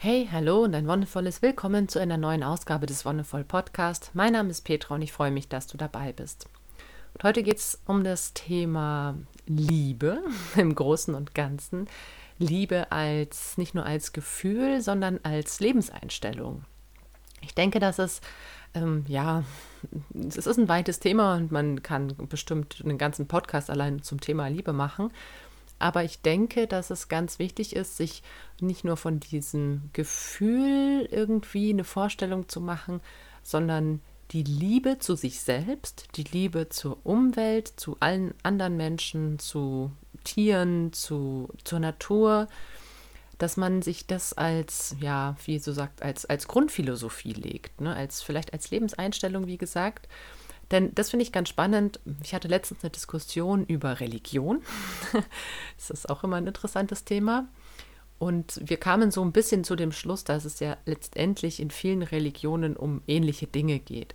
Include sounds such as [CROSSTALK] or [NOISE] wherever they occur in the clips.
Hey, hallo und ein wundervolles Willkommen zu einer neuen Ausgabe des Wonderful Podcast. Mein Name ist Petra und ich freue mich, dass du dabei bist. Und heute geht es um das Thema Liebe [LAUGHS] im Großen und Ganzen. Liebe als nicht nur als Gefühl, sondern als Lebenseinstellung. Ich denke, dass es ähm, ja, es ist ein weites Thema und man kann bestimmt einen ganzen Podcast allein zum Thema Liebe machen. Aber ich denke, dass es ganz wichtig ist, sich nicht nur von diesem Gefühl irgendwie eine Vorstellung zu machen, sondern die Liebe zu sich selbst, die Liebe zur Umwelt, zu allen anderen Menschen, zu Tieren, zu, zur Natur, dass man sich das als, ja, wie so sagt, als, als Grundphilosophie legt, ne? als vielleicht als Lebenseinstellung, wie gesagt. Denn das finde ich ganz spannend. Ich hatte letztens eine Diskussion über Religion. [LAUGHS] das ist auch immer ein interessantes Thema. Und wir kamen so ein bisschen zu dem Schluss, dass es ja letztendlich in vielen Religionen um ähnliche Dinge geht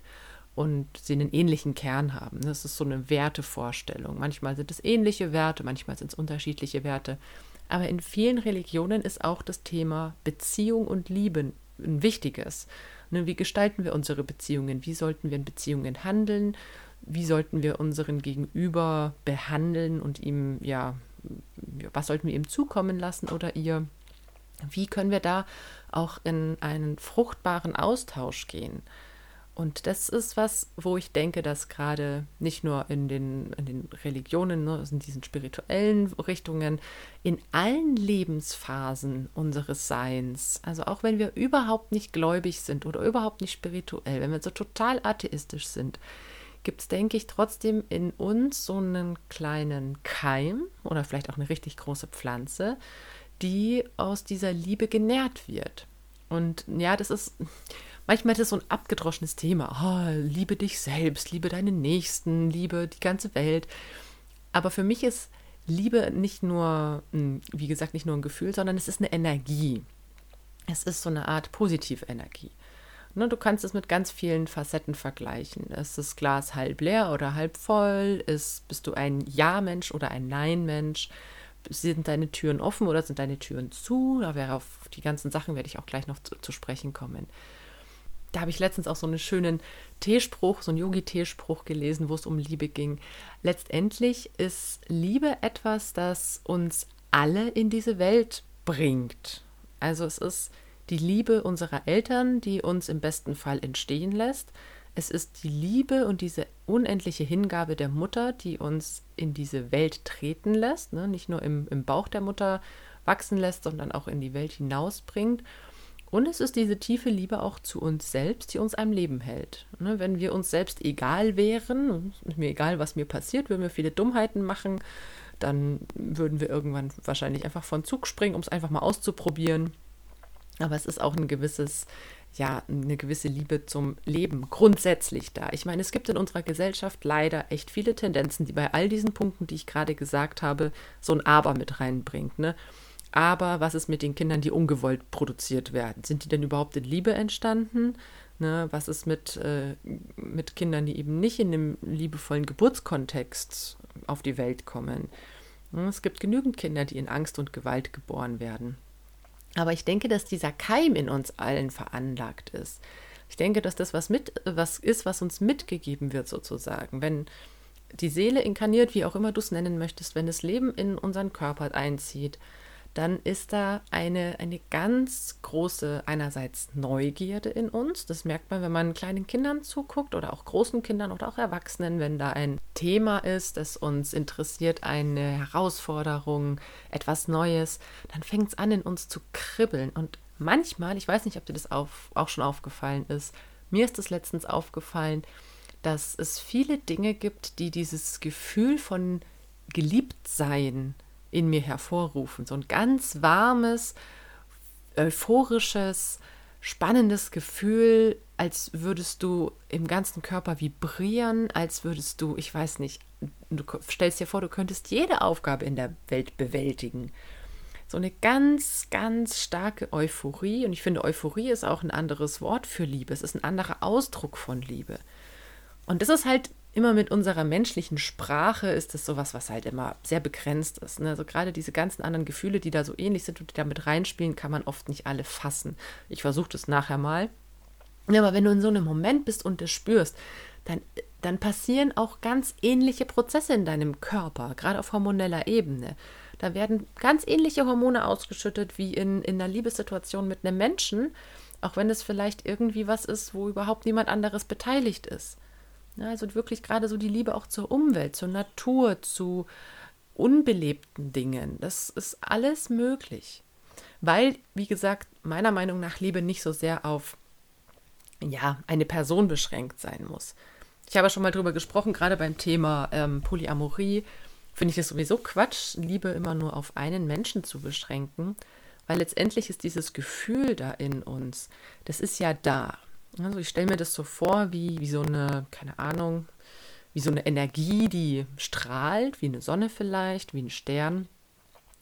und sie einen ähnlichen Kern haben. Das ist so eine Wertevorstellung. Manchmal sind es ähnliche Werte, manchmal sind es unterschiedliche Werte. Aber in vielen Religionen ist auch das Thema Beziehung und Liebe ein wichtiges. Ne, wie gestalten wir unsere Beziehungen? Wie sollten wir in Beziehungen handeln? Wie sollten wir unseren Gegenüber behandeln und ihm, ja, was sollten wir ihm zukommen lassen oder ihr? Wie können wir da auch in einen fruchtbaren Austausch gehen? Und das ist was, wo ich denke, dass gerade nicht nur in den, in den Religionen, ne, in diesen spirituellen Richtungen, in allen Lebensphasen unseres Seins, also auch wenn wir überhaupt nicht gläubig sind oder überhaupt nicht spirituell, wenn wir so total atheistisch sind, gibt es, denke ich, trotzdem in uns so einen kleinen Keim oder vielleicht auch eine richtig große Pflanze, die aus dieser Liebe genährt wird. Und ja, das ist manchmal ist es so ein abgedroschenes Thema. Oh, liebe dich selbst, liebe deine Nächsten, liebe die ganze Welt. Aber für mich ist Liebe nicht nur, wie gesagt, nicht nur ein Gefühl, sondern es ist eine Energie. Es ist so eine Art Positivenergie. Ne, du kannst es mit ganz vielen Facetten vergleichen. Ist das Glas halb leer oder halb voll? Ist, bist du ein Ja-Mensch oder ein Nein-Mensch? Sind deine Türen offen oder sind deine Türen zu? Da wäre auf die ganzen Sachen werde ich auch gleich noch zu, zu sprechen kommen da habe ich letztens auch so einen schönen Teespruch, so einen Yogi-Teespruch gelesen, wo es um Liebe ging. Letztendlich ist Liebe etwas, das uns alle in diese Welt bringt. Also es ist die Liebe unserer Eltern, die uns im besten Fall entstehen lässt. Es ist die Liebe und diese unendliche Hingabe der Mutter, die uns in diese Welt treten lässt, ne? nicht nur im, im Bauch der Mutter wachsen lässt, sondern auch in die Welt hinausbringt. Und es ist diese tiefe Liebe auch zu uns selbst, die uns am Leben hält. Ne, wenn wir uns selbst egal wären, mir egal, was mir passiert, würden wir viele Dummheiten machen, dann würden wir irgendwann wahrscheinlich einfach von Zug springen, um es einfach mal auszuprobieren. Aber es ist auch ein gewisses, ja, eine gewisse Liebe zum Leben grundsätzlich da. Ich meine, es gibt in unserer Gesellschaft leider echt viele Tendenzen, die bei all diesen Punkten, die ich gerade gesagt habe, so ein Aber mit reinbringt. Ne? Aber was ist mit den Kindern, die ungewollt produziert werden? Sind die denn überhaupt in Liebe entstanden? Ne, was ist mit, äh, mit Kindern, die eben nicht in dem liebevollen Geburtskontext auf die Welt kommen? Ne, es gibt genügend Kinder, die in Angst und Gewalt geboren werden. Aber ich denke, dass dieser Keim in uns allen veranlagt ist. Ich denke, dass das was mit, was ist, was uns mitgegeben wird, sozusagen. Wenn die Seele inkarniert, wie auch immer du es nennen möchtest, wenn das Leben in unseren Körper einzieht, dann ist da eine, eine ganz große einerseits Neugierde in uns. Das merkt man, wenn man kleinen Kindern zuguckt oder auch großen Kindern oder auch Erwachsenen, wenn da ein Thema ist, das uns interessiert, eine Herausforderung, etwas Neues, dann fängt es an, in uns zu kribbeln. Und manchmal, ich weiß nicht, ob dir das auf, auch schon aufgefallen ist, mir ist es letztens aufgefallen, dass es viele Dinge gibt, die dieses Gefühl von Geliebtsein in mir hervorrufen. So ein ganz warmes, euphorisches, spannendes Gefühl, als würdest du im ganzen Körper vibrieren, als würdest du, ich weiß nicht, du stellst dir vor, du könntest jede Aufgabe in der Welt bewältigen. So eine ganz, ganz starke Euphorie. Und ich finde, Euphorie ist auch ein anderes Wort für Liebe. Es ist ein anderer Ausdruck von Liebe. Und das ist halt immer mit unserer menschlichen Sprache ist es sowas, was halt immer sehr begrenzt ist. Ne? Also gerade diese ganzen anderen Gefühle, die da so ähnlich sind und die da mit reinspielen, kann man oft nicht alle fassen. Ich versuche das nachher mal. Ja, aber wenn du in so einem Moment bist und das spürst, dann, dann passieren auch ganz ähnliche Prozesse in deinem Körper, gerade auf hormoneller Ebene. Da werden ganz ähnliche Hormone ausgeschüttet wie in, in einer Liebessituation mit einem Menschen, auch wenn es vielleicht irgendwie was ist, wo überhaupt niemand anderes beteiligt ist. Ja, also wirklich gerade so die Liebe auch zur Umwelt, zur Natur, zu unbelebten Dingen. Das ist alles möglich. Weil, wie gesagt, meiner Meinung nach Liebe nicht so sehr auf ja, eine Person beschränkt sein muss. Ich habe schon mal drüber gesprochen, gerade beim Thema ähm, Polyamorie finde ich es sowieso Quatsch, Liebe immer nur auf einen Menschen zu beschränken, weil letztendlich ist dieses Gefühl da in uns, das ist ja da. Also ich stelle mir das so vor, wie, wie so eine, keine Ahnung, wie so eine Energie, die strahlt, wie eine Sonne vielleicht, wie ein Stern.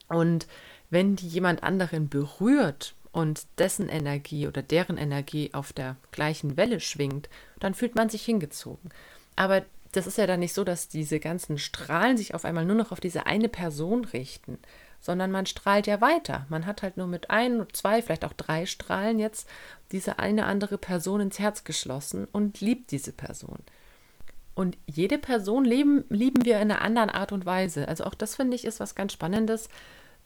Und wenn die jemand anderen berührt und dessen Energie oder deren Energie auf der gleichen Welle schwingt, dann fühlt man sich hingezogen. Aber das ist ja dann nicht so, dass diese ganzen Strahlen sich auf einmal nur noch auf diese eine Person richten, sondern man strahlt ja weiter. Man hat halt nur mit ein, zwei, vielleicht auch drei Strahlen jetzt diese eine andere Person ins Herz geschlossen und liebt diese Person. Und jede Person leben, lieben wir in einer anderen Art und Weise. Also auch das finde ich ist was ganz Spannendes,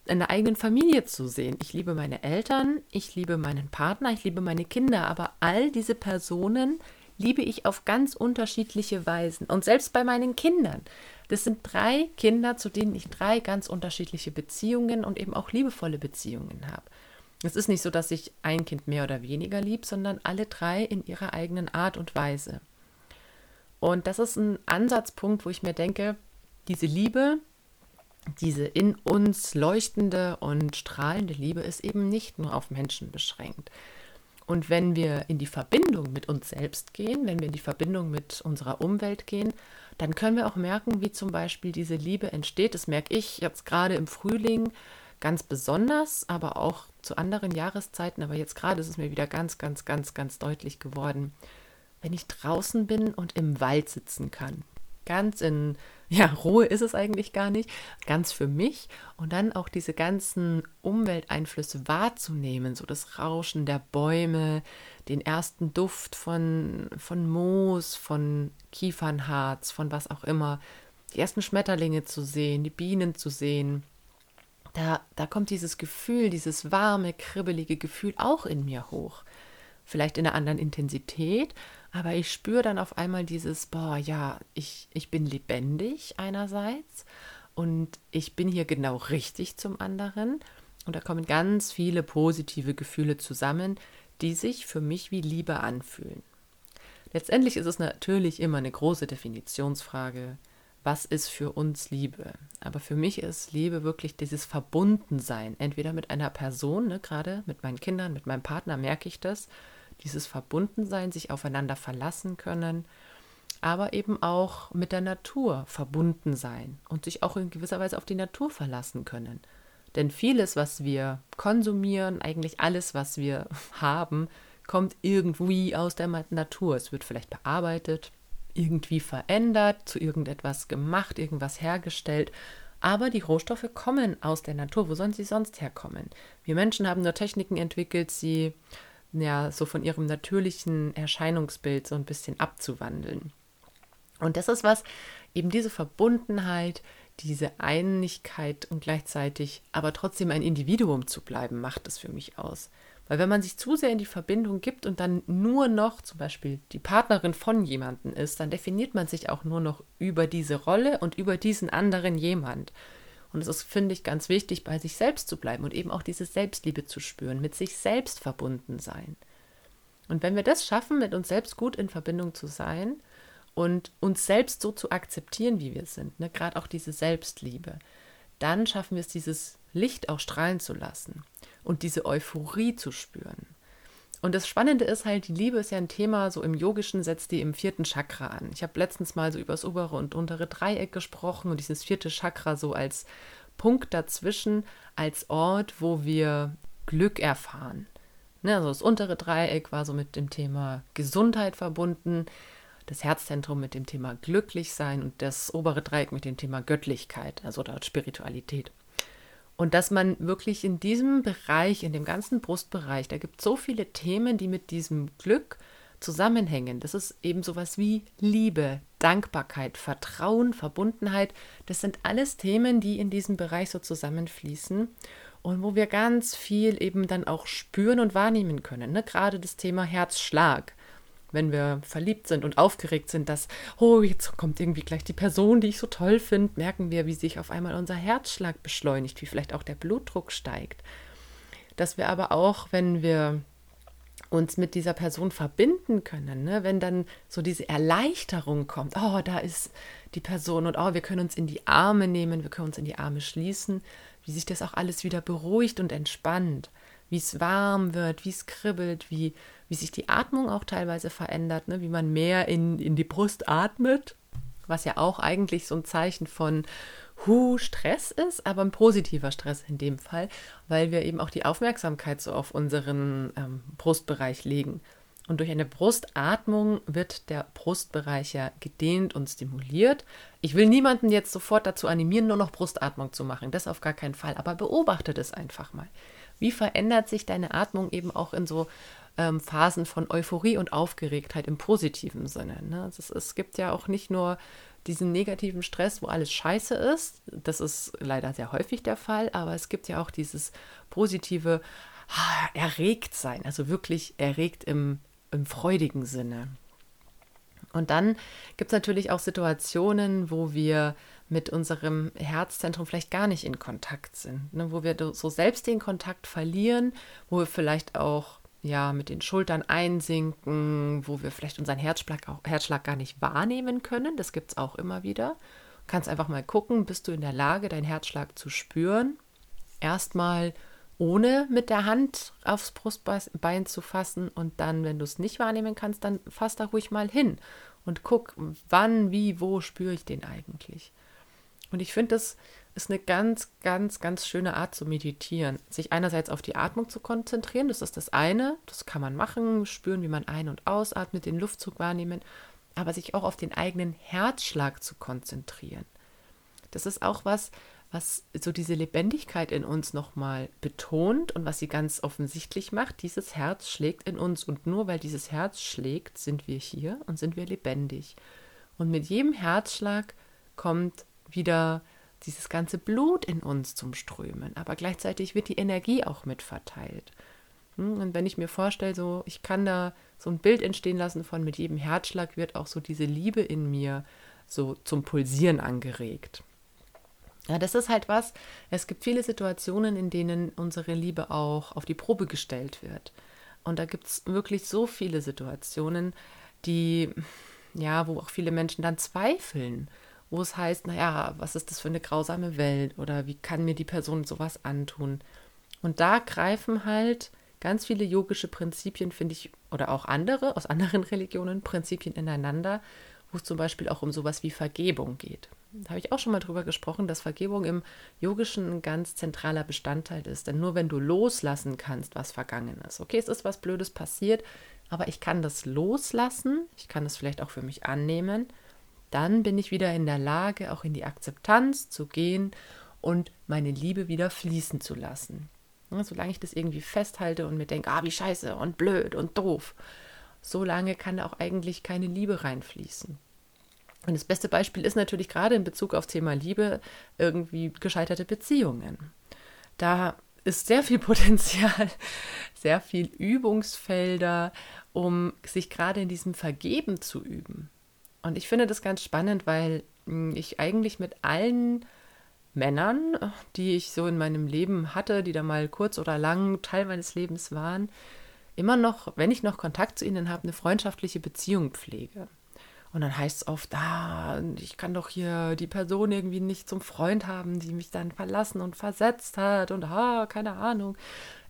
in der eigenen Familie zu sehen. Ich liebe meine Eltern, ich liebe meinen Partner, ich liebe meine Kinder, aber all diese Personen liebe ich auf ganz unterschiedliche Weisen. Und selbst bei meinen Kindern. Das sind drei Kinder, zu denen ich drei ganz unterschiedliche Beziehungen und eben auch liebevolle Beziehungen habe. Es ist nicht so, dass ich ein Kind mehr oder weniger lieb, sondern alle drei in ihrer eigenen Art und Weise. Und das ist ein Ansatzpunkt, wo ich mir denke, diese Liebe, diese in uns leuchtende und strahlende Liebe ist eben nicht nur auf Menschen beschränkt. Und wenn wir in die Verbindung mit uns selbst gehen, wenn wir in die Verbindung mit unserer Umwelt gehen, dann können wir auch merken, wie zum Beispiel diese Liebe entsteht. Das merke ich jetzt gerade im Frühling ganz besonders, aber auch zu anderen Jahreszeiten. Aber jetzt gerade ist es mir wieder ganz, ganz, ganz, ganz deutlich geworden, wenn ich draußen bin und im Wald sitzen kann. Ganz in ja, Ruhe ist es eigentlich gar nicht, ganz für mich und dann auch diese ganzen Umwelteinflüsse wahrzunehmen, so das Rauschen der Bäume, den ersten Duft von, von Moos, von Kiefernharz, von was auch immer, die ersten Schmetterlinge zu sehen, die Bienen zu sehen. Da, da kommt dieses Gefühl, dieses warme, kribbelige Gefühl auch in mir hoch. Vielleicht in einer anderen Intensität, aber ich spüre dann auf einmal dieses, boah, ja, ich, ich bin lebendig einerseits und ich bin hier genau richtig zum anderen. Und da kommen ganz viele positive Gefühle zusammen, die sich für mich wie Liebe anfühlen. Letztendlich ist es natürlich immer eine große Definitionsfrage, was ist für uns Liebe? Aber für mich ist Liebe wirklich dieses Verbundensein, entweder mit einer Person, ne, gerade mit meinen Kindern, mit meinem Partner merke ich das, dieses Verbundensein, sich aufeinander verlassen können, aber eben auch mit der Natur verbunden sein und sich auch in gewisser Weise auf die Natur verlassen können. Denn vieles, was wir konsumieren, eigentlich alles, was wir [LAUGHS] haben, kommt irgendwie aus der Natur. Es wird vielleicht bearbeitet, irgendwie verändert, zu irgendetwas gemacht, irgendwas hergestellt. Aber die Rohstoffe kommen aus der Natur. Wo sollen sie sonst herkommen? Wir Menschen haben nur Techniken entwickelt, sie ja, so von ihrem natürlichen Erscheinungsbild so ein bisschen abzuwandeln. Und das ist was, eben diese Verbundenheit, diese Einigkeit und gleichzeitig aber trotzdem ein Individuum zu bleiben, macht es für mich aus. Weil wenn man sich zu sehr in die Verbindung gibt und dann nur noch zum Beispiel die Partnerin von jemandem ist, dann definiert man sich auch nur noch über diese Rolle und über diesen anderen jemand. Und es ist, finde ich, ganz wichtig, bei sich selbst zu bleiben und eben auch diese Selbstliebe zu spüren, mit sich selbst verbunden sein. Und wenn wir das schaffen, mit uns selbst gut in Verbindung zu sein und uns selbst so zu akzeptieren, wie wir sind, ne, gerade auch diese Selbstliebe, dann schaffen wir es, dieses Licht auch strahlen zu lassen und diese Euphorie zu spüren. Und das Spannende ist halt, die Liebe ist ja ein Thema, so im Yogischen setzt die im vierten Chakra an. Ich habe letztens mal so über das obere und untere Dreieck gesprochen und dieses vierte Chakra so als Punkt dazwischen, als Ort, wo wir Glück erfahren. Ne, also das untere Dreieck war so mit dem Thema Gesundheit verbunden. das Herzzentrum mit dem Thema Glücklichsein und das obere Dreieck mit dem Thema Göttlichkeit, also dort Spiritualität. Und dass man wirklich in diesem Bereich, in dem ganzen Brustbereich, da gibt es so viele Themen, die mit diesem Glück zusammenhängen. Das ist eben sowas wie Liebe, Dankbarkeit, Vertrauen, Verbundenheit. Das sind alles Themen, die in diesem Bereich so zusammenfließen und wo wir ganz viel eben dann auch spüren und wahrnehmen können. Ne? Gerade das Thema Herzschlag wenn wir verliebt sind und aufgeregt sind, dass, oh, jetzt kommt irgendwie gleich die Person, die ich so toll finde, merken wir, wie sich auf einmal unser Herzschlag beschleunigt, wie vielleicht auch der Blutdruck steigt. Dass wir aber auch, wenn wir uns mit dieser Person verbinden können, ne? wenn dann so diese Erleichterung kommt, oh, da ist die Person und oh, wir können uns in die Arme nehmen, wir können uns in die Arme schließen, wie sich das auch alles wieder beruhigt und entspannt, wie es warm wird, wie es kribbelt, wie wie sich die Atmung auch teilweise verändert, ne? wie man mehr in, in die Brust atmet, was ja auch eigentlich so ein Zeichen von Hu Stress ist, aber ein positiver Stress in dem Fall, weil wir eben auch die Aufmerksamkeit so auf unseren ähm, Brustbereich legen. Und durch eine Brustatmung wird der Brustbereich ja gedehnt und stimuliert. Ich will niemanden jetzt sofort dazu animieren, nur noch Brustatmung zu machen. Das auf gar keinen Fall. Aber beobachtet es einfach mal. Wie verändert sich deine Atmung eben auch in so ähm, Phasen von Euphorie und Aufgeregtheit im positiven Sinne. Ne? Also es, gibt ja auch nicht nur diesen negativen Stress, wo alles scheiße ist. Das ist leider sehr häufig der Fall, aber es gibt ja auch dieses positive ah, Erregtsein, also wirklich erregt im, im freudigen Sinne. Und dann gibt es natürlich auch Situationen, wo wir mit unserem Herzzentrum vielleicht gar nicht in Kontakt sind, ne? wo wir so selbst den Kontakt verlieren, wo wir vielleicht auch ja, mit den Schultern einsinken, wo wir vielleicht unseren Herzschlag, auch, Herzschlag gar nicht wahrnehmen können. Das gibt es auch immer wieder. Du kannst einfach mal gucken, bist du in der Lage, deinen Herzschlag zu spüren. Erstmal ohne mit der Hand aufs Brustbein zu fassen und dann, wenn du es nicht wahrnehmen kannst, dann fass da ruhig mal hin und guck, wann, wie, wo spüre ich den eigentlich. Und ich finde, das ist eine ganz, ganz, ganz schöne Art zu meditieren. Sich einerseits auf die Atmung zu konzentrieren, das ist das eine, das kann man machen, spüren, wie man ein- und ausatmet, den Luftzug wahrnehmen, aber sich auch auf den eigenen Herzschlag zu konzentrieren. Das ist auch was, was so diese Lebendigkeit in uns nochmal betont und was sie ganz offensichtlich macht. Dieses Herz schlägt in uns und nur weil dieses Herz schlägt, sind wir hier und sind wir lebendig. Und mit jedem Herzschlag kommt wieder dieses ganze Blut in uns zum Strömen, aber gleichzeitig wird die Energie auch mit verteilt. Hm, und wenn ich mir vorstelle, so ich kann da so ein Bild entstehen lassen von mit jedem Herzschlag wird auch so diese Liebe in mir so zum Pulsieren angeregt. Ja, das ist halt was. Es gibt viele Situationen, in denen unsere Liebe auch auf die Probe gestellt wird. Und da gibt es wirklich so viele Situationen, die, ja, wo auch viele Menschen dann zweifeln wo es heißt, naja, was ist das für eine grausame Welt oder wie kann mir die Person sowas antun? Und da greifen halt ganz viele yogische Prinzipien, finde ich, oder auch andere aus anderen [LAUGHS] Religionen, Prinzipien ineinander, wo es zum Beispiel auch um sowas wie Vergebung geht. Da habe ich auch schon mal drüber gesprochen, dass Vergebung im Yogischen ein ganz zentraler Bestandteil ist. Denn nur wenn du loslassen kannst, was vergangen ist. Okay, es ist was Blödes passiert, aber ich kann das loslassen, ich kann es vielleicht auch für mich annehmen dann bin ich wieder in der Lage, auch in die Akzeptanz zu gehen und meine Liebe wieder fließen zu lassen. Solange ich das irgendwie festhalte und mir denke, ah, wie scheiße und blöd und doof, solange kann da auch eigentlich keine Liebe reinfließen. Und das beste Beispiel ist natürlich gerade in Bezug auf Thema Liebe irgendwie gescheiterte Beziehungen. Da ist sehr viel [LAUGHS] Potenzial, sehr viel Übungsfelder, um sich gerade in diesem Vergeben zu üben. Und ich finde das ganz spannend, weil hm, ich eigentlich mit allen Männern, die ich so in meinem Leben hatte, die da mal kurz oder lang Teil meines Lebens waren, immer noch, wenn ich noch Kontakt zu ihnen habe, eine freundschaftliche Beziehung pflege. Und dann heißt es oft, ah, ich kann doch hier die Person irgendwie nicht zum Freund haben, die mich dann verlassen und versetzt hat und ah, keine Ahnung.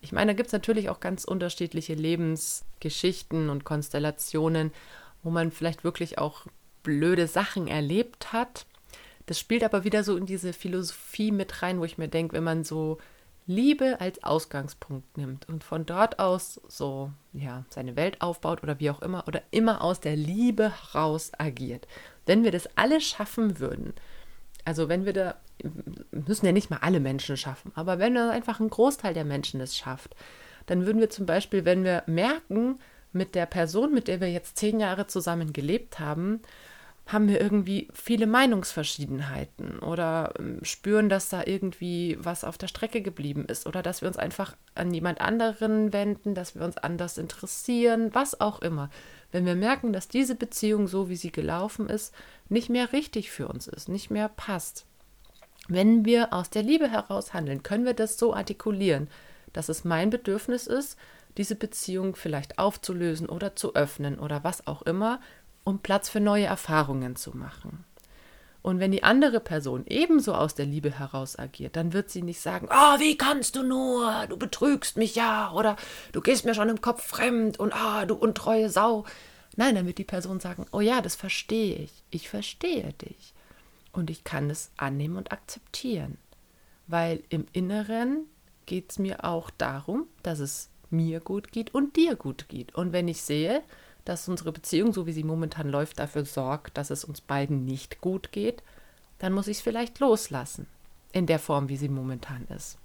Ich meine, da gibt es natürlich auch ganz unterschiedliche Lebensgeschichten und Konstellationen, wo man vielleicht wirklich auch blöde Sachen erlebt hat. Das spielt aber wieder so in diese Philosophie mit rein, wo ich mir denke, wenn man so Liebe als Ausgangspunkt nimmt und von dort aus so, ja, seine Welt aufbaut oder wie auch immer oder immer aus der Liebe heraus agiert. Wenn wir das alle schaffen würden, also wenn wir da, müssen ja nicht mal alle Menschen schaffen, aber wenn einfach ein Großteil der Menschen es schafft, dann würden wir zum Beispiel, wenn wir merken, mit der Person, mit der wir jetzt zehn Jahre zusammen gelebt haben, haben wir irgendwie viele Meinungsverschiedenheiten oder ähm, spüren, dass da irgendwie was auf der Strecke geblieben ist oder dass wir uns einfach an jemand anderen wenden, dass wir uns anders interessieren, was auch immer. Wenn wir merken, dass diese Beziehung, so wie sie gelaufen ist, nicht mehr richtig für uns ist, nicht mehr passt. Wenn wir aus der Liebe heraus handeln, können wir das so artikulieren, dass es mein Bedürfnis ist, diese Beziehung vielleicht aufzulösen oder zu öffnen oder was auch immer, um Platz für neue Erfahrungen zu machen. Und wenn die andere Person ebenso aus der Liebe heraus agiert, dann wird sie nicht sagen, oh, wie kannst du nur, du betrügst mich ja, oder du gehst mir schon im Kopf fremd und ah, oh, du untreue Sau. Nein, dann wird die Person sagen, oh ja, das verstehe ich, ich verstehe dich. Und ich kann es annehmen und akzeptieren. Weil im Inneren geht es mir auch darum, dass es mir gut geht und dir gut geht. Und wenn ich sehe, dass unsere Beziehung, so wie sie momentan läuft, dafür sorgt, dass es uns beiden nicht gut geht, dann muss ich es vielleicht loslassen. In der Form, wie sie momentan ist.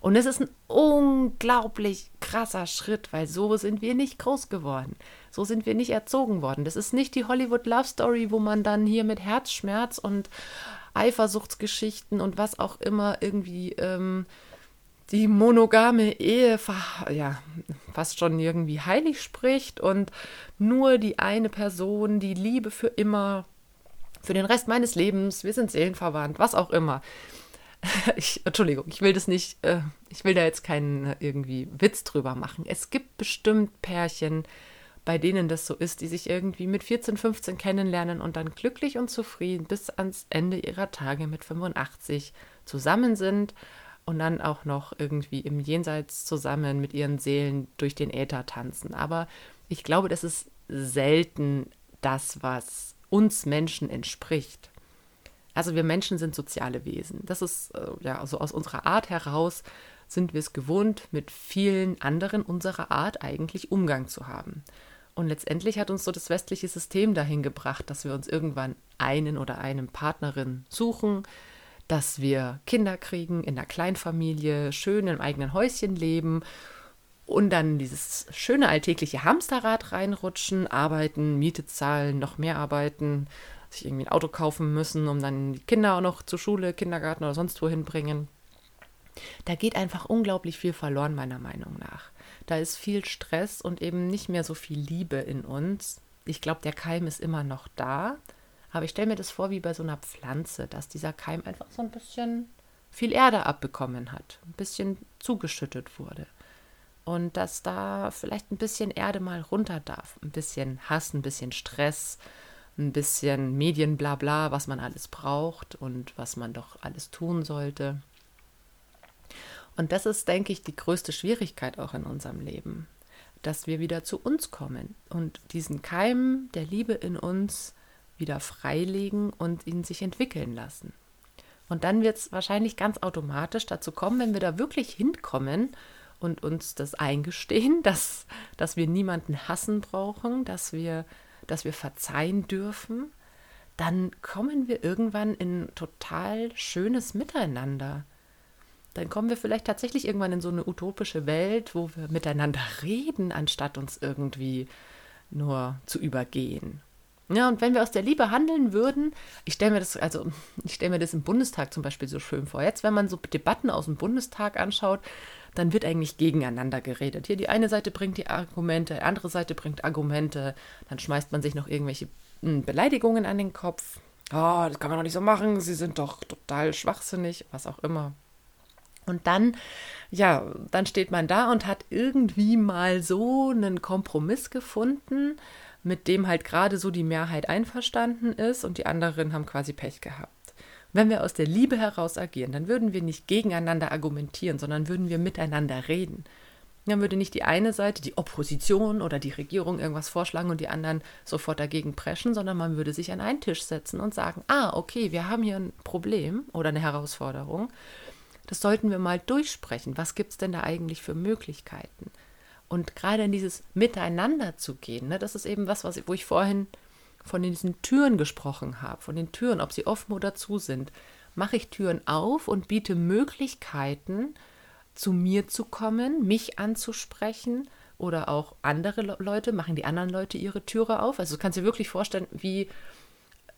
Und es ist ein unglaublich krasser Schritt, weil so sind wir nicht groß geworden. So sind wir nicht erzogen worden. Das ist nicht die Hollywood Love Story, wo man dann hier mit Herzschmerz und Eifersuchtsgeschichten und was auch immer irgendwie ähm, die monogame Ehe ja, fast schon irgendwie heilig spricht und nur die eine Person, die Liebe für immer, für den Rest meines Lebens, wir sind seelenverwandt, was auch immer. [LAUGHS] Ich, Entschuldigung, ich will das nicht, äh, ich will da jetzt keinen irgendwie Witz drüber machen. Es gibt bestimmt Pärchen, bei denen das so ist, die sich irgendwie mit 14, 15 kennenlernen und dann glücklich und zufrieden bis ans Ende ihrer Tage mit 85 zusammen sind und dann auch noch irgendwie im Jenseits zusammen mit ihren Seelen durch den Äther tanzen. Aber ich glaube, das ist selten das, was uns Menschen entspricht. Also wir Menschen sind soziale Wesen. Das ist äh, ja also aus unserer Art heraus sind wir es gewohnt, mit vielen anderen unserer Art eigentlich Umgang zu haben. Und letztendlich hat uns so das westliche System dahin gebracht, dass wir uns irgendwann einen oder eine Partnerin suchen, dass wir Kinder kriegen, in der Kleinfamilie, schön im eigenen Häuschen leben und dann dieses schöne alltägliche Hamsterrad reinrutschen, arbeiten, Miete zahlen, noch mehr arbeiten, sich irgendwie ein Auto kaufen müssen, um dann die Kinder auch noch zur Schule, Kindergarten oder sonst wohin bringen. Da geht einfach unglaublich viel verloren, meiner Meinung nach. Da ist viel Stress und eben nicht mehr so viel Liebe in uns. Ich glaube, der Keim ist immer noch da, aber ich stelle mir das vor wie bei so einer Pflanze, dass dieser Keim einfach so ein bisschen viel Erde abbekommen hat, ein bisschen zugeschüttet wurde. Und dass da vielleicht ein bisschen Erde mal runter darf. Ein bisschen Hass, ein bisschen Stress, ein bisschen Medienblabla, was man alles braucht und was man doch alles tun sollte. Und das ist, denke ich, die größte Schwierigkeit auch in unserem Leben, dass wir wieder zu uns kommen und diesen Keim der Liebe in uns wieder freilegen und ihn sich entwickeln lassen. Und dann wird es wahrscheinlich ganz automatisch dazu kommen, wenn wir da wirklich hinkommen und uns das eingestehen, [LAUGHS] dass, dass wir niemanden hassen brauchen, dass wir, dass wir verzeihen dürfen, dann kommen wir irgendwann in total schönes Miteinander. Dann kommen wir vielleicht tatsächlich irgendwann in so eine utopische Welt, wo wir miteinander reden, anstatt uns irgendwie nur zu übergehen. Ja, und wenn wir aus der Liebe handeln würden, ich stelle mir das, also ich stelle mir das im Bundestag zum Beispiel so schön vor. Jetzt, wenn man so Debatten aus dem Bundestag anschaut, dann wird eigentlich gegeneinander geredet. Hier die eine Seite bringt die Argumente, die andere Seite bringt Argumente, dann schmeißt man sich noch irgendwelche hm, Beleidigungen an den Kopf. Oh, das kann man doch nicht so machen, sie sind doch total schwachsinnig, was auch immer. Und dann, ja, dann steht man da und hat irgendwie mal so einen Kompromiss gefunden, mit dem halt gerade so die Mehrheit einverstanden ist und die anderen haben quasi Pech gehabt. Wenn wir aus der Liebe heraus agieren, dann würden wir nicht gegeneinander argumentieren, sondern würden wir miteinander reden. Dann würde nicht die eine Seite, die Opposition oder die Regierung irgendwas vorschlagen und die anderen sofort dagegen preschen, sondern man würde sich an einen Tisch setzen und sagen, ah, okay, wir haben hier ein Problem oder eine Herausforderung. das sollten wir mal durchsprechen. Was gibt es denn da eigentlich für Möglichkeiten? Und gerade in dieses Miteinander zu gehen, ne, das ist eben was, was wo ich vorhin von diesen Türen gesprochen habe, von den Türen, ob sie offen oder zu sind. Mache ich Türen auf und biete Möglichkeiten, zu mir zu kommen, mich anzusprechen oder auch andere Leute, machen die anderen Leute ihre Türe auf. Also du kannst dir wirklich vorstellen, wie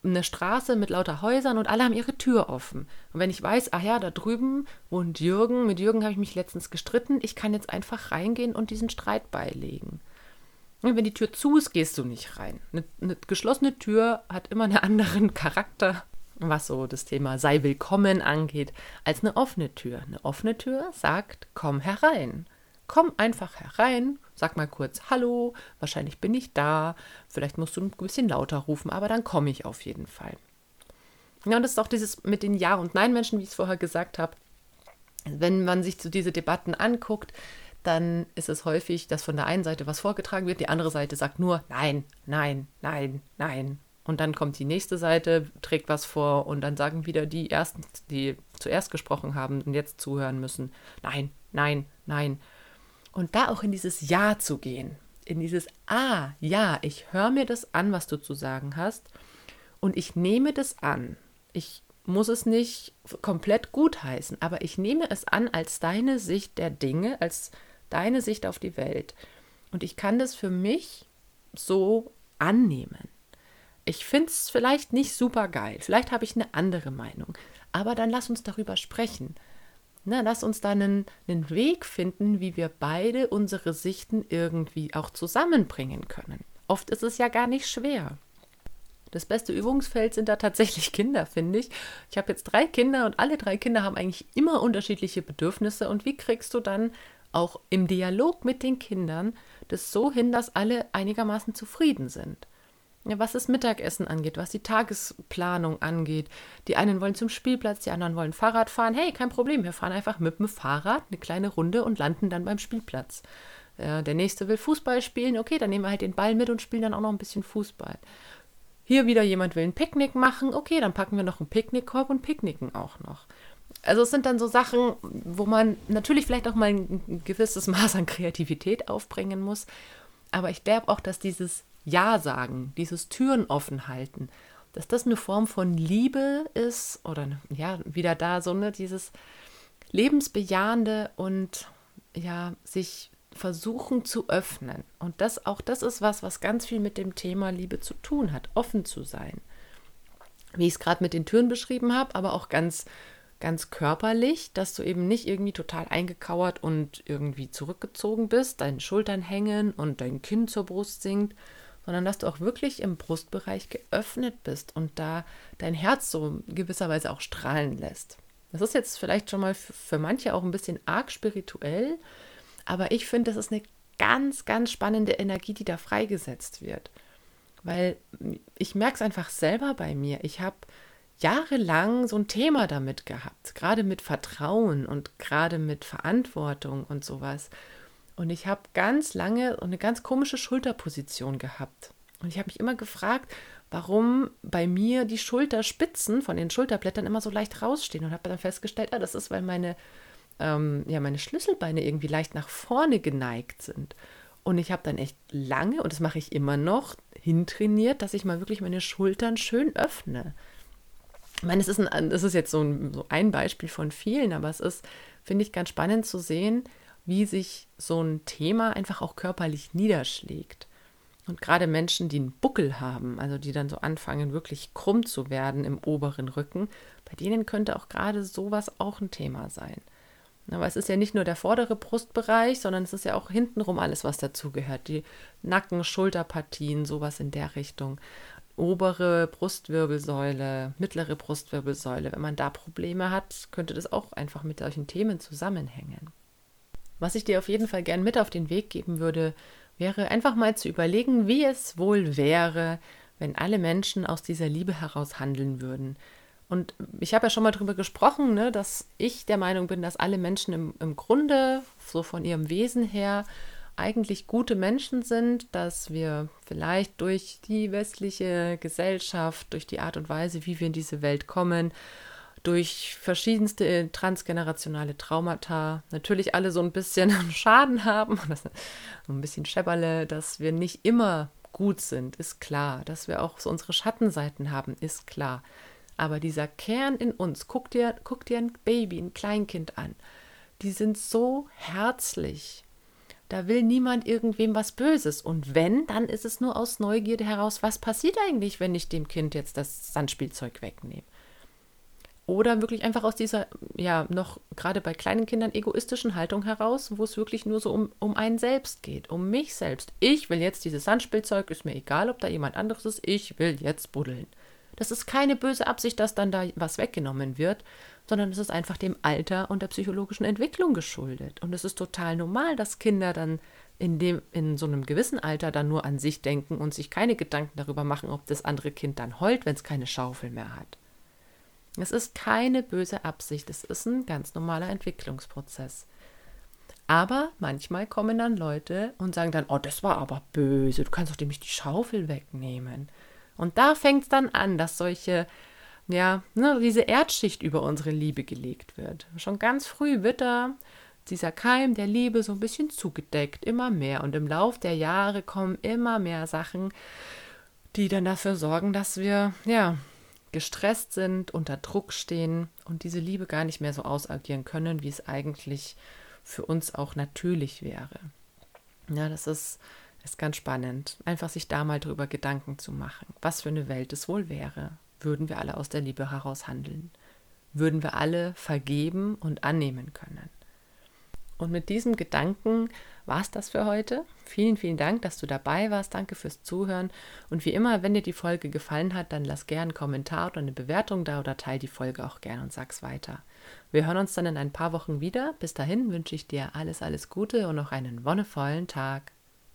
eine Straße mit lauter Häusern und alle haben ihre Tür offen. Und wenn ich weiß, ach ja, da drüben wohnt Jürgen, mit Jürgen habe ich mich letztens gestritten, ich kann jetzt einfach reingehen und diesen Streit beilegen. Und wenn die Tür zu ist, gehst du nicht rein. Eine, eine geschlossene Tür hat immer einen anderen [LAUGHS] Charakter, was so das Thema sei willkommen angeht, als eine offene Tür. Eine offene Tür sagt, komm herein. Komm einfach herein, sag mal kurz Hallo, wahrscheinlich bin ich da, vielleicht musst du ein bisschen lauter rufen, aber dann komme ich auf jeden Fall. Ja, und das ist auch dieses mit den Ja- und Nein-Menschen, wie ich es vorher gesagt habe. Wenn man sich so diese Debatten anguckt, dann ist es häufig, dass von der einen Seite was vorgetragen wird, die andere Seite sagt nur Nein, Nein, Nein, Nein. Und dann kommt die nächste Seite, trägt was vor und dann sagen wieder die Ersten, die zuerst gesprochen haben und jetzt zuhören müssen, Nein, Nein, Nein. Und da auch in dieses Ja zu gehen, in dieses Ah, ja, ich höre mir das an, was du zu sagen hast und ich nehme das an. Ich muss es nicht komplett gutheißen, aber ich nehme es an als deine Sicht der Dinge, als deine Sicht auf die Welt. Und ich kann das für mich so annehmen. Ich finde es vielleicht nicht super geil, vielleicht habe ich eine andere Meinung, aber dann lass uns darüber sprechen. Na, lass uns da einen, einen Weg finden, wie wir beide unsere Sichten irgendwie auch zusammenbringen können. Oft ist es ja gar nicht schwer. Das beste Übungsfeld sind da tatsächlich [LAUGHS] Kinder, finde ich. Ich habe jetzt drei Kinder und alle drei Kinder haben eigentlich immer unterschiedliche Bedürfnisse. Und wie kriegst du dann auch im Dialog mit den Kindern das so hin, dass alle einigermaßen zufrieden sind? Was das Mittagessen angeht, was die Tagesplanung angeht. Die einen wollen zum Spielplatz, die anderen wollen Fahrrad fahren. Hey, kein Problem, wir fahren einfach mit dem Fahrrad eine kleine Runde und landen dann beim Spielplatz. Äh, der nächste will Fußball spielen, okay, dann nehmen wir halt den Ball mit und spielen dann auch noch ein bisschen Fußball. Hier wieder jemand will ein Picknick machen, okay, dann packen wir noch einen Picknickkorb und picknicken auch noch. Also es sind dann so Sachen, wo man natürlich vielleicht auch mal ein gewisses Maß an Kreativität aufbringen muss. Aber ich glaube auch, dass dieses ja sagen, dieses Türen offen halten, dass das eine Form von Liebe ist oder ja, wieder da so ne, dieses lebensbejahende und ja, sich versuchen zu öffnen. Und das auch das ist was, was ganz viel mit dem Thema Liebe zu tun hat, offen zu sein. Wie ich es gerade mit den Türen beschrieben habe, aber auch ganz ganz körperlich, dass du eben nicht irgendwie total eingekauert und irgendwie zurückgezogen bist, deine Schultern hängen und dein Kinn zur Brust sinkt, sondern dass du auch wirklich im Brustbereich geöffnet bist und da dein Herz so gewisserweise auch strahlen lässt. Das ist jetzt vielleicht schon mal für manche auch ein bisschen arg spirituell, aber ich finde, das ist eine ganz, ganz spannende Energie, die da freigesetzt wird. Weil ich merke es einfach selber bei mir. Ich habe jahrelang so ein Thema damit gehabt, gerade mit Vertrauen und gerade mit Verantwortung und sowas. Und ich habe ganz lange eine ganz komische Schulterposition gehabt. Und ich habe mich immer gefragt, warum bei mir die Schulterspitzen von den Schulterblättern immer so leicht rausstehen. Und habe dann festgestellt, ah, das ist, weil meine, ähm, ja, meine Schlüsselbeine irgendwie leicht nach vorne geneigt sind. Und ich habe dann echt lange, und das mache ich immer noch, hintrainiert, dass ich mal wirklich meine Schultern schön öffne. Ich meine, es ist, ein, es ist jetzt so ein, so ein Beispiel von vielen, aber es ist, finde ich, ganz spannend zu sehen, wie sich so ein Thema einfach auch körperlich niederschlägt. Und gerade Menschen, die einen Buckel haben, also die dann so anfangen, wirklich krumm zu werden im oberen Rücken, bei denen könnte auch gerade sowas auch ein Thema sein. Aber es ist ja nicht nur der vordere Brustbereich, sondern es ist ja auch hintenrum alles, was dazugehört. Die Nacken, Schulterpartien, sowas in der Richtung. Obere Brustwirbelsäule, mittlere Brustwirbelsäule. Wenn man da Probleme hat, könnte das auch einfach mit solchen Themen zusammenhängen. Was ich dir auf jeden Fall gern mit auf den Weg geben würde, wäre einfach mal zu überlegen, wie es wohl wäre, wenn alle Menschen aus dieser Liebe heraus handeln würden. Und ich habe ja schon mal darüber gesprochen, ne, dass ich der Meinung bin, dass alle Menschen im, im Grunde, so von ihrem Wesen her, eigentlich gute Menschen sind, dass wir vielleicht durch die westliche Gesellschaft, durch die Art und Weise, wie wir in diese Welt kommen, durch verschiedenste transgenerationale Traumata natürlich alle so ein bisschen [LAUGHS] Schaden haben, ein bisschen Schäberle, dass wir nicht immer gut sind, ist klar. Dass wir auch so unsere Schattenseiten haben, ist klar. Aber dieser Kern in uns, guck dir, guck dir ein Baby, ein Kleinkind an. Die sind so herzlich. Da will niemand irgendwem was Böses. Und wenn, dann ist es nur aus Neugierde heraus, was passiert eigentlich, wenn ich dem Kind jetzt das Sandspielzeug wegnehme. Oder wirklich einfach aus dieser, ja, noch gerade bei kleinen Kindern egoistischen Haltung heraus, wo es wirklich nur so um, um einen selbst geht, um mich selbst. Ich will jetzt dieses Sandspielzeug, ist mir egal, ob da jemand anderes ist, ich will jetzt buddeln. Das ist keine böse Absicht, dass dann da was weggenommen wird, sondern es ist einfach dem Alter und der psychologischen Entwicklung geschuldet. Und es ist total normal, dass Kinder dann in, dem, in so einem gewissen Alter dann nur an sich denken und sich keine Gedanken darüber machen, ob das andere Kind dann heult, wenn es keine Schaufel mehr hat. Es ist keine böse Absicht, es ist ein ganz normaler Entwicklungsprozess. Aber manchmal kommen dann Leute und sagen dann, oh, das war aber böse, du kannst doch dem nicht die Schaufel wegnehmen. Und da fängt es dann an, dass solche, ja, ne, diese Erdschicht über unsere Liebe gelegt wird. Schon ganz früh wird da dieser Keim der Liebe so ein bisschen zugedeckt, immer mehr. Und im Lauf der Jahre kommen immer mehr Sachen, die dann dafür sorgen, dass wir, ja, gestresst sind, unter Druck stehen und diese Liebe gar nicht mehr so ausagieren können, wie es eigentlich für uns auch natürlich wäre. Ja, das ist, ist ganz spannend, einfach sich da mal drüber Gedanken zu machen, was für eine Welt es wohl wäre, würden wir alle aus der Liebe heraus handeln, würden wir alle vergeben und annehmen können. Und mit diesem Gedanken war es das für heute. Vielen, vielen Dank, dass du dabei warst. Danke fürs Zuhören. Und wie immer, wenn dir die Folge gefallen hat, dann lass gerne einen Kommentar oder eine Bewertung da oder teile die Folge auch gerne und sag's weiter. Wir hören uns dann in ein paar Wochen wieder. Bis dahin wünsche ich dir alles, alles Gute und noch einen wonnevollen Tag.